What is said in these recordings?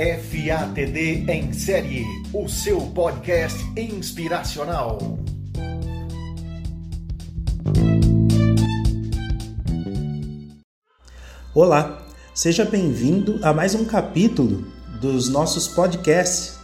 FATD em série, o seu podcast inspiracional. Olá, seja bem-vindo a mais um capítulo dos nossos podcasts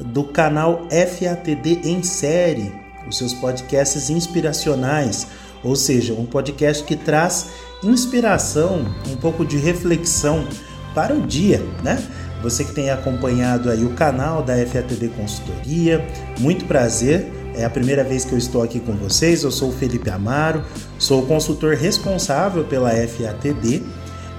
do canal FATD em série, os seus podcasts inspiracionais, ou seja, um podcast que traz inspiração, um pouco de reflexão para o dia, né? Você que tem acompanhado aí o canal da FATD Consultoria, muito prazer. É a primeira vez que eu estou aqui com vocês. Eu sou o Felipe Amaro, sou o consultor responsável pela FATD,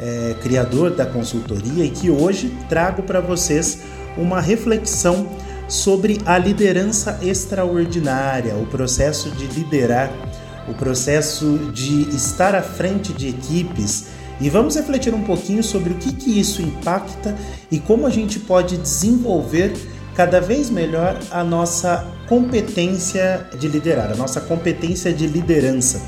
é, criador da consultoria e que hoje trago para vocês uma reflexão sobre a liderança extraordinária, o processo de liderar, o processo de estar à frente de equipes e vamos refletir um pouquinho sobre o que, que isso impacta e como a gente pode desenvolver cada vez melhor a nossa competência de liderar, a nossa competência de liderança.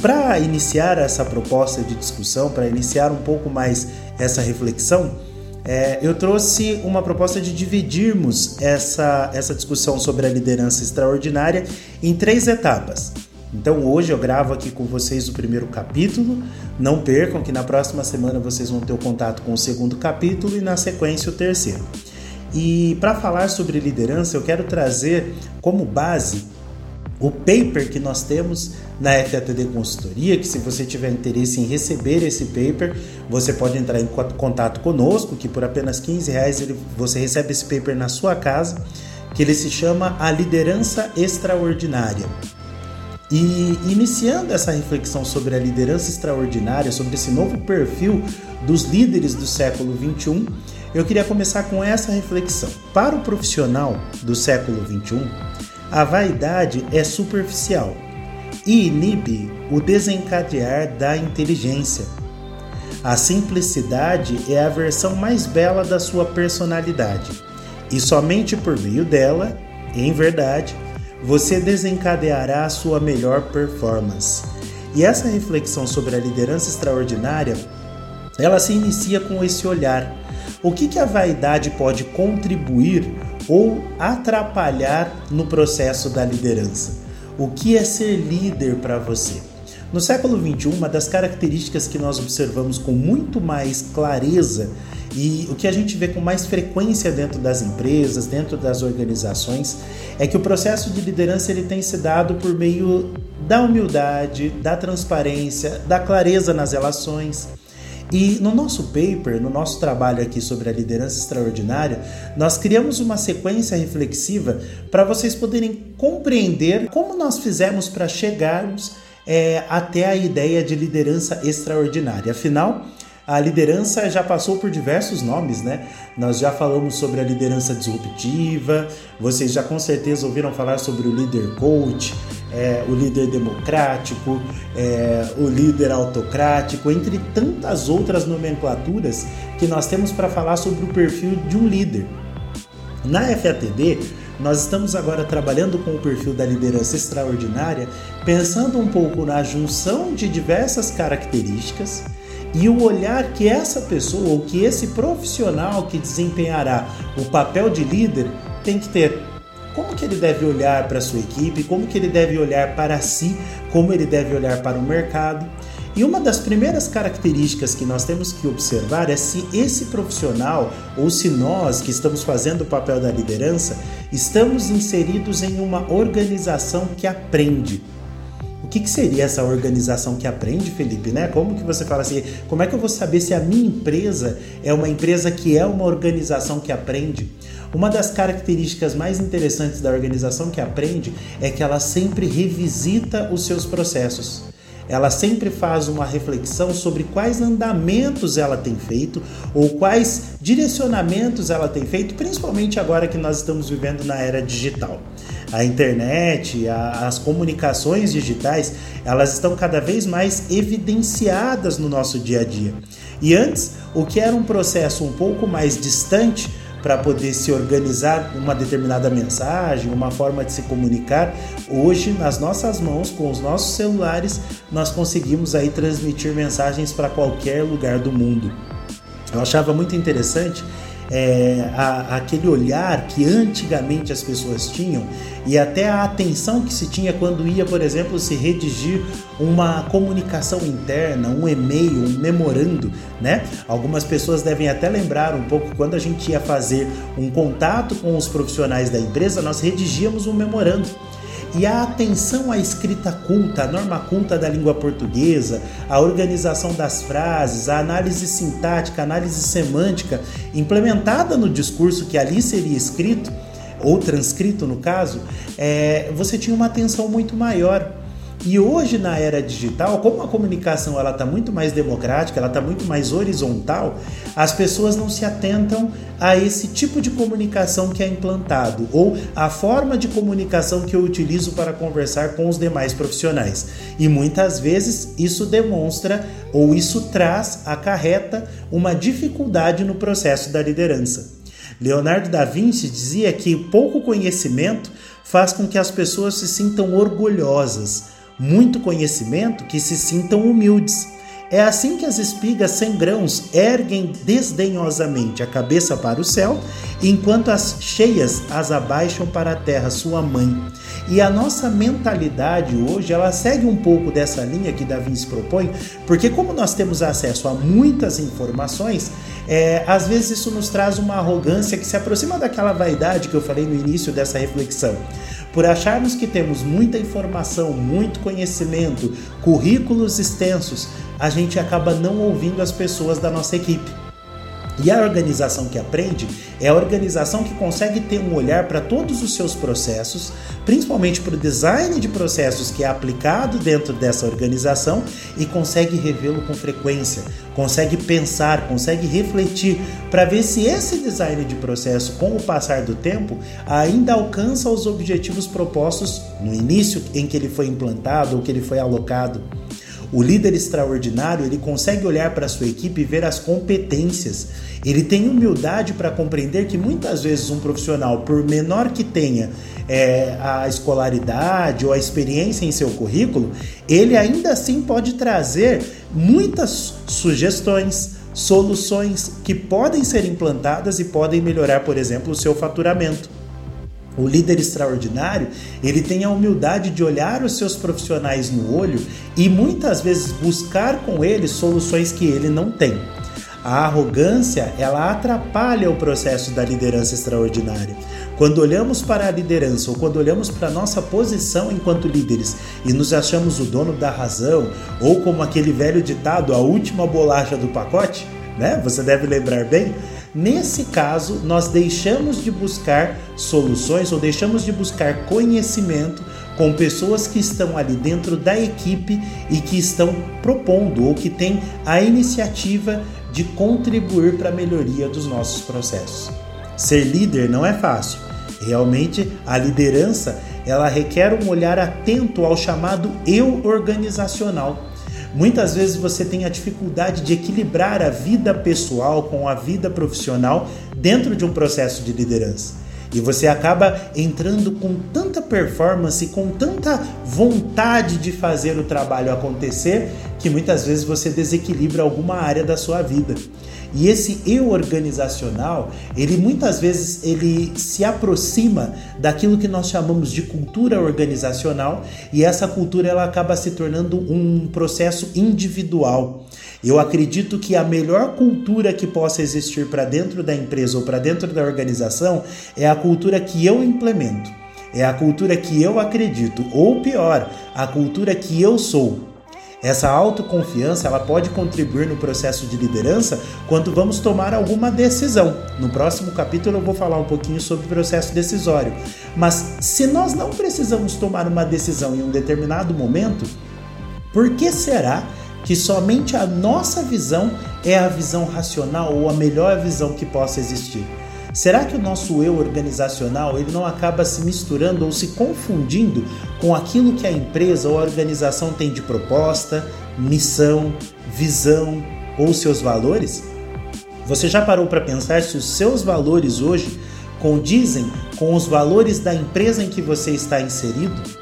Para iniciar essa proposta de discussão, para iniciar um pouco mais essa reflexão, é, eu trouxe uma proposta de dividirmos essa, essa discussão sobre a liderança extraordinária em três etapas. Então hoje eu gravo aqui com vocês o primeiro capítulo. Não percam que na próxima semana vocês vão ter o contato com o segundo capítulo e na sequência o terceiro. E para falar sobre liderança, eu quero trazer como base o paper que nós temos na FATD Consultoria, que se você tiver interesse em receber esse paper, você pode entrar em contato conosco, que por apenas 15 reais você recebe esse paper na sua casa, que ele se chama A Liderança Extraordinária. E iniciando essa reflexão sobre a liderança extraordinária, sobre esse novo perfil dos líderes do século 21, eu queria começar com essa reflexão. Para o profissional do século 21, a vaidade é superficial e inibe o desencadear da inteligência. A simplicidade é a versão mais bela da sua personalidade, e somente por meio dela, em verdade, você desencadeará a sua melhor performance. E essa reflexão sobre a liderança extraordinária, ela se inicia com esse olhar. O que, que a vaidade pode contribuir ou atrapalhar no processo da liderança? O que é ser líder para você? No século XXI, uma das características que nós observamos com muito mais clareza e o que a gente vê com mais frequência dentro das empresas, dentro das organizações, é que o processo de liderança ele tem se dado por meio da humildade, da transparência, da clareza nas relações. E no nosso paper, no nosso trabalho aqui sobre a liderança extraordinária, nós criamos uma sequência reflexiva para vocês poderem compreender como nós fizemos para chegarmos é, até a ideia de liderança extraordinária. Afinal, a liderança já passou por diversos nomes, né? Nós já falamos sobre a liderança disruptiva, vocês já com certeza ouviram falar sobre o líder coach, é, o líder democrático, é, o líder autocrático, entre tantas outras nomenclaturas que nós temos para falar sobre o perfil de um líder. Na FATD, nós estamos agora trabalhando com o perfil da liderança extraordinária, pensando um pouco na junção de diversas características e o olhar que essa pessoa ou que esse profissional que desempenhará o papel de líder tem que ter. Como que ele deve olhar para sua equipe, como que ele deve olhar para si, como ele deve olhar para o mercado. E uma das primeiras características que nós temos que observar é se esse profissional ou se nós que estamos fazendo o papel da liderança estamos inseridos em uma organização que aprende. Que, que seria essa organização que aprende, Felipe? Né? Como que você fala assim? Como é que eu vou saber se a minha empresa é uma empresa que é uma organização que aprende? Uma das características mais interessantes da organização que aprende é que ela sempre revisita os seus processos ela sempre faz uma reflexão sobre quais andamentos ela tem feito ou quais direcionamentos ela tem feito, principalmente agora que nós estamos vivendo na era digital. A internet, a, as comunicações digitais, elas estão cada vez mais evidenciadas no nosso dia a dia. E antes, o que era um processo um pouco mais distante, para poder se organizar uma determinada mensagem, uma forma de se comunicar. Hoje, nas nossas mãos, com os nossos celulares, nós conseguimos aí transmitir mensagens para qualquer lugar do mundo. Eu achava muito interessante é, a, aquele olhar que antigamente as pessoas tinham e até a atenção que se tinha quando ia, por exemplo, se redigir uma comunicação interna, um e-mail, um memorando, né? Algumas pessoas devem até lembrar um pouco quando a gente ia fazer um contato com os profissionais da empresa, nós redigíamos um memorando e a atenção à escrita culta, a norma culta da língua portuguesa, a organização das frases, a análise sintática, a análise semântica implementada no discurso que ali seria escrito, ou transcrito no caso, é, você tinha uma atenção muito maior. E hoje na era digital, como a comunicação ela está muito mais democrática, ela está muito mais horizontal, as pessoas não se atentam a esse tipo de comunicação que é implantado ou a forma de comunicação que eu utilizo para conversar com os demais profissionais. E muitas vezes isso demonstra ou isso traz, acarreta uma dificuldade no processo da liderança. Leonardo da Vinci dizia que pouco conhecimento faz com que as pessoas se sintam orgulhosas muito conhecimento que se sintam humildes. É assim que as espigas sem grãos erguem desdenhosamente a cabeça para o céu, enquanto as cheias as abaixam para a terra, sua mãe. E a nossa mentalidade hoje, ela segue um pouco dessa linha que Davi se propõe, porque como nós temos acesso a muitas informações, é, às vezes isso nos traz uma arrogância que se aproxima daquela vaidade que eu falei no início dessa reflexão. Por acharmos que temos muita informação, muito conhecimento, currículos extensos, a gente acaba não ouvindo as pessoas da nossa equipe. E a organização que aprende é a organização que consegue ter um olhar para todos os seus processos, principalmente para o design de processos que é aplicado dentro dessa organização e consegue revê-lo com frequência, consegue pensar, consegue refletir para ver se esse design de processo, com o passar do tempo, ainda alcança os objetivos propostos no início em que ele foi implantado ou que ele foi alocado. O líder extraordinário, ele consegue olhar para sua equipe e ver as competências. Ele tem humildade para compreender que muitas vezes um profissional, por menor que tenha é, a escolaridade ou a experiência em seu currículo, ele ainda assim pode trazer muitas sugestões, soluções que podem ser implantadas e podem melhorar, por exemplo, o seu faturamento. O líder extraordinário, ele tem a humildade de olhar os seus profissionais no olho e muitas vezes buscar com eles soluções que ele não tem. A arrogância, ela atrapalha o processo da liderança extraordinária. Quando olhamos para a liderança ou quando olhamos para a nossa posição enquanto líderes e nos achamos o dono da razão, ou como aquele velho ditado, a última bolacha do pacote, né? Você deve lembrar bem, Nesse caso, nós deixamos de buscar soluções ou deixamos de buscar conhecimento com pessoas que estão ali dentro da equipe e que estão propondo ou que têm a iniciativa de contribuir para a melhoria dos nossos processos. Ser líder não é fácil. Realmente, a liderança ela requer um olhar atento ao chamado eu organizacional Muitas vezes você tem a dificuldade de equilibrar a vida pessoal com a vida profissional dentro de um processo de liderança. E você acaba entrando com tanta performance, com tanta vontade de fazer o trabalho acontecer, que muitas vezes você desequilibra alguma área da sua vida. E esse eu organizacional, ele muitas vezes ele se aproxima daquilo que nós chamamos de cultura organizacional, e essa cultura ela acaba se tornando um processo individual. Eu acredito que a melhor cultura que possa existir para dentro da empresa ou para dentro da organização é a cultura que eu implemento. É a cultura que eu acredito, ou pior, a cultura que eu sou. Essa autoconfiança ela pode contribuir no processo de liderança quando vamos tomar alguma decisão. No próximo capítulo eu vou falar um pouquinho sobre o processo decisório. Mas se nós não precisamos tomar uma decisão em um determinado momento, por que será que somente a nossa visão é a visão racional ou a melhor visão que possa existir. Será que o nosso eu organizacional ele não acaba se misturando ou se confundindo com aquilo que a empresa ou a organização tem de proposta, missão, visão ou seus valores? Você já parou para pensar se os seus valores hoje condizem com os valores da empresa em que você está inserido?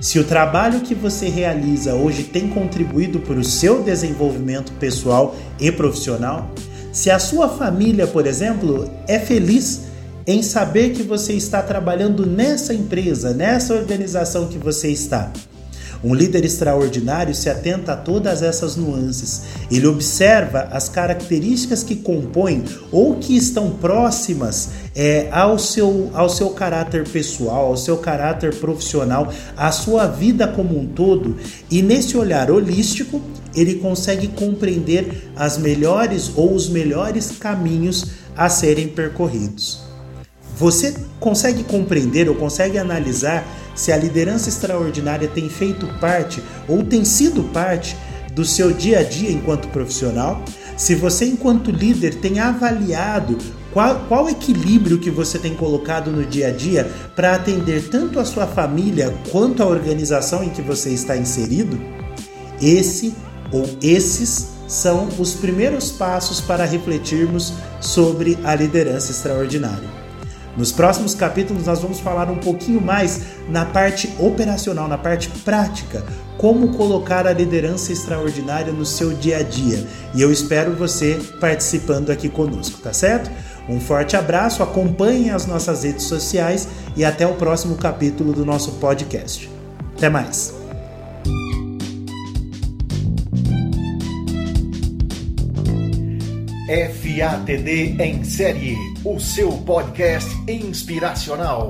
Se o trabalho que você realiza hoje tem contribuído para o seu desenvolvimento pessoal e profissional, Se a sua família, por exemplo, é feliz em saber que você está trabalhando nessa empresa, nessa organização que você está. Um líder extraordinário se atenta a todas essas nuances. Ele observa as características que compõem ou que estão próximas é, ao, seu, ao seu caráter pessoal, ao seu caráter profissional, à sua vida como um todo, e nesse olhar holístico, ele consegue compreender as melhores ou os melhores caminhos a serem percorridos. Você consegue compreender ou consegue analisar se a liderança extraordinária tem feito parte ou tem sido parte do seu dia a dia enquanto profissional? Se você, enquanto líder, tem avaliado qual, qual equilíbrio que você tem colocado no dia a dia para atender tanto a sua família quanto a organização em que você está inserido? Esse ou esses são os primeiros passos para refletirmos sobre a liderança extraordinária. Nos próximos capítulos nós vamos falar um pouquinho mais na parte operacional, na parte prática, como colocar a liderança extraordinária no seu dia a dia. E eu espero você participando aqui conosco, tá certo? Um forte abraço, acompanhem as nossas redes sociais e até o próximo capítulo do nosso podcast. Até mais! FATD em série, o seu podcast inspiracional.